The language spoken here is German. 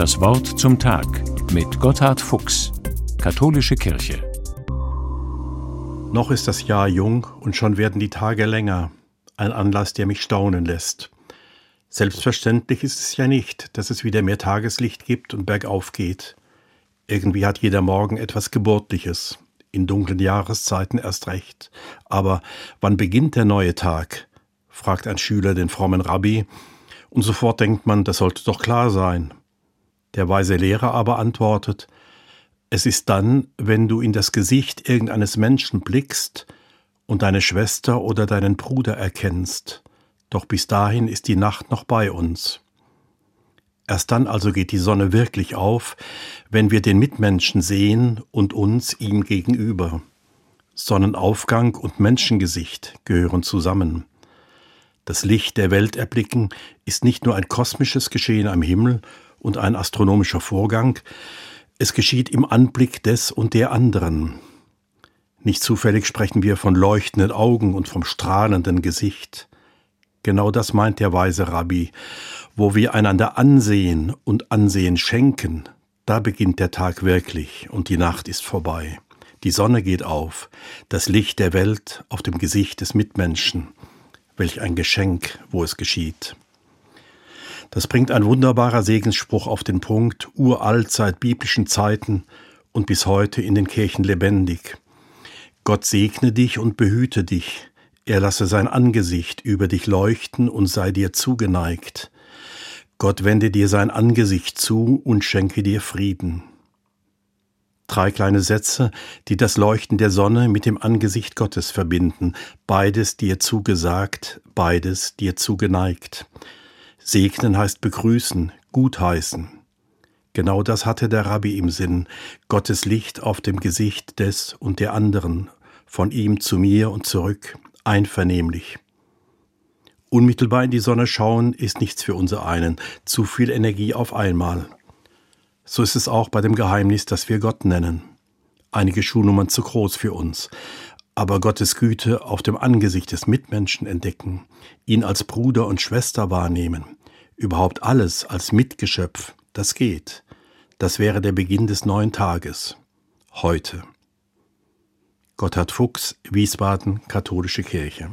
Das Wort zum Tag mit Gotthard Fuchs, Katholische Kirche. Noch ist das Jahr jung und schon werden die Tage länger. Ein Anlass, der mich staunen lässt. Selbstverständlich ist es ja nicht, dass es wieder mehr Tageslicht gibt und bergauf geht. Irgendwie hat jeder Morgen etwas Geburtliches, in dunklen Jahreszeiten erst recht. Aber wann beginnt der neue Tag? fragt ein Schüler den frommen Rabbi, und sofort denkt man, das sollte doch klar sein. Der weise Lehrer aber antwortet, es ist dann, wenn du in das Gesicht irgendeines Menschen blickst und deine Schwester oder deinen Bruder erkennst, doch bis dahin ist die Nacht noch bei uns. Erst dann also geht die Sonne wirklich auf, wenn wir den Mitmenschen sehen und uns ihm gegenüber. Sonnenaufgang und Menschengesicht gehören zusammen. Das Licht der Welt erblicken ist nicht nur ein kosmisches Geschehen am Himmel und ein astronomischer Vorgang, es geschieht im Anblick des und der anderen. Nicht zufällig sprechen wir von leuchtenden Augen und vom strahlenden Gesicht. Genau das meint der weise Rabbi. Wo wir einander ansehen und Ansehen schenken, da beginnt der Tag wirklich und die Nacht ist vorbei. Die Sonne geht auf, das Licht der Welt auf dem Gesicht des Mitmenschen. Welch ein Geschenk, wo es geschieht. Das bringt ein wunderbarer Segensspruch auf den Punkt, uralt seit biblischen Zeiten und bis heute in den Kirchen lebendig. Gott segne dich und behüte dich, er lasse sein Angesicht über dich leuchten und sei dir zugeneigt. Gott wende dir sein Angesicht zu und schenke dir Frieden. Drei kleine Sätze, die das Leuchten der Sonne mit dem Angesicht Gottes verbinden, beides dir zugesagt, beides dir zugeneigt. Segnen heißt begrüßen, gutheißen. Genau das hatte der Rabbi im Sinn, Gottes Licht auf dem Gesicht des und der anderen, von ihm zu mir und zurück, einvernehmlich. Unmittelbar in die Sonne schauen ist nichts für unser einen, zu viel Energie auf einmal. So ist es auch bei dem Geheimnis, das wir Gott nennen. Einige Schuhnummern zu groß für uns, aber Gottes Güte auf dem Angesicht des Mitmenschen entdecken, ihn als Bruder und Schwester wahrnehmen, überhaupt alles als Mitgeschöpf, das geht. Das wäre der Beginn des neuen Tages. Heute. Gotthard Fuchs, Wiesbaden, Katholische Kirche.